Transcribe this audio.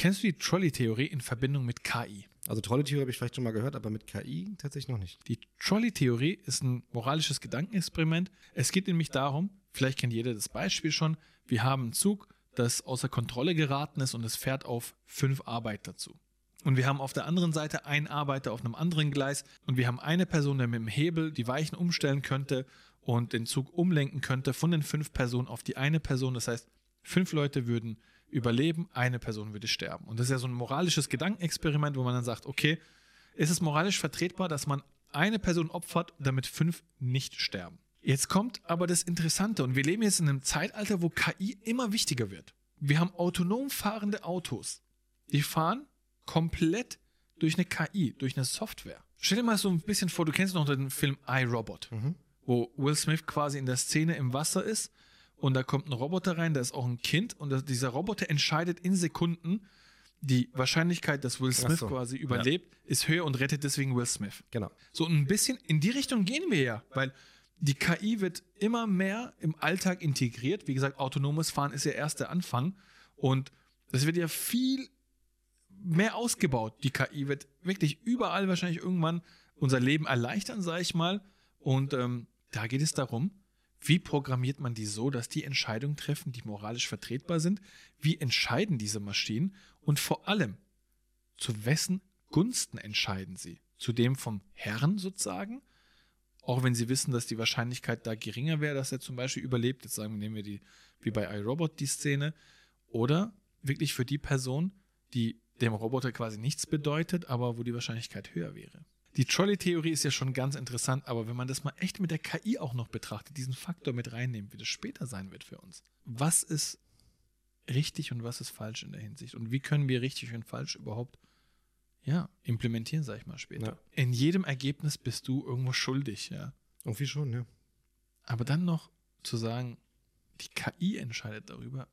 Kennst du die Trolley-Theorie in Verbindung mit KI? Also Trolley-Theorie habe ich vielleicht schon mal gehört, aber mit KI tatsächlich noch nicht. Die Trolley-Theorie ist ein moralisches Gedankenexperiment. Es geht nämlich darum, vielleicht kennt jeder das Beispiel schon, wir haben einen Zug, das außer Kontrolle geraten ist und es fährt auf fünf Arbeiter zu. Und wir haben auf der anderen Seite einen Arbeiter auf einem anderen Gleis und wir haben eine Person, der mit dem Hebel die Weichen umstellen könnte und den Zug umlenken könnte von den fünf Personen auf die eine Person. Das heißt, fünf Leute würden überleben, eine Person würde sterben. Und das ist ja so ein moralisches Gedankenexperiment, wo man dann sagt, okay, ist es moralisch vertretbar, dass man eine Person opfert, damit fünf nicht sterben? Jetzt kommt aber das Interessante und wir leben jetzt in einem Zeitalter, wo KI immer wichtiger wird. Wir haben autonom fahrende Autos. Die fahren komplett durch eine KI, durch eine Software. Stell dir mal so ein bisschen vor, du kennst noch den Film iRobot, mhm. wo Will Smith quasi in der Szene im Wasser ist und da kommt ein Roboter rein, da ist auch ein Kind und dieser Roboter entscheidet in Sekunden, die Wahrscheinlichkeit, dass Will Smith so. quasi überlebt, ja. ist höher und rettet deswegen Will Smith. Genau. So ein bisschen in die Richtung gehen wir ja, weil die KI wird immer mehr im Alltag integriert. Wie gesagt, autonomes Fahren ist ja erst der Anfang und das wird ja viel mehr ausgebaut. Die KI wird wirklich überall wahrscheinlich irgendwann unser Leben erleichtern, sage ich mal. Und ähm, da geht es darum, wie programmiert man die so, dass die Entscheidungen treffen, die moralisch vertretbar sind? Wie entscheiden diese Maschinen? Und vor allem, zu wessen Gunsten entscheiden sie? Zu dem vom Herrn sozusagen? Auch wenn sie wissen, dass die Wahrscheinlichkeit da geringer wäre, dass er zum Beispiel überlebt. Jetzt sagen wir, nehmen wir die, wie bei iRobot die Szene. Oder wirklich für die Person, die dem Roboter quasi nichts bedeutet, aber wo die Wahrscheinlichkeit höher wäre. Die Trolley-Theorie ist ja schon ganz interessant, aber wenn man das mal echt mit der KI auch noch betrachtet, diesen Faktor mit reinnimmt, wie das später sein wird für uns. Was ist richtig und was ist falsch in der Hinsicht? Und wie können wir richtig und falsch überhaupt ja, implementieren, sag ich mal später. Ja. In jedem Ergebnis bist du irgendwo schuldig, ja. Irgendwie schon, ja. Aber dann noch zu sagen, die KI entscheidet darüber,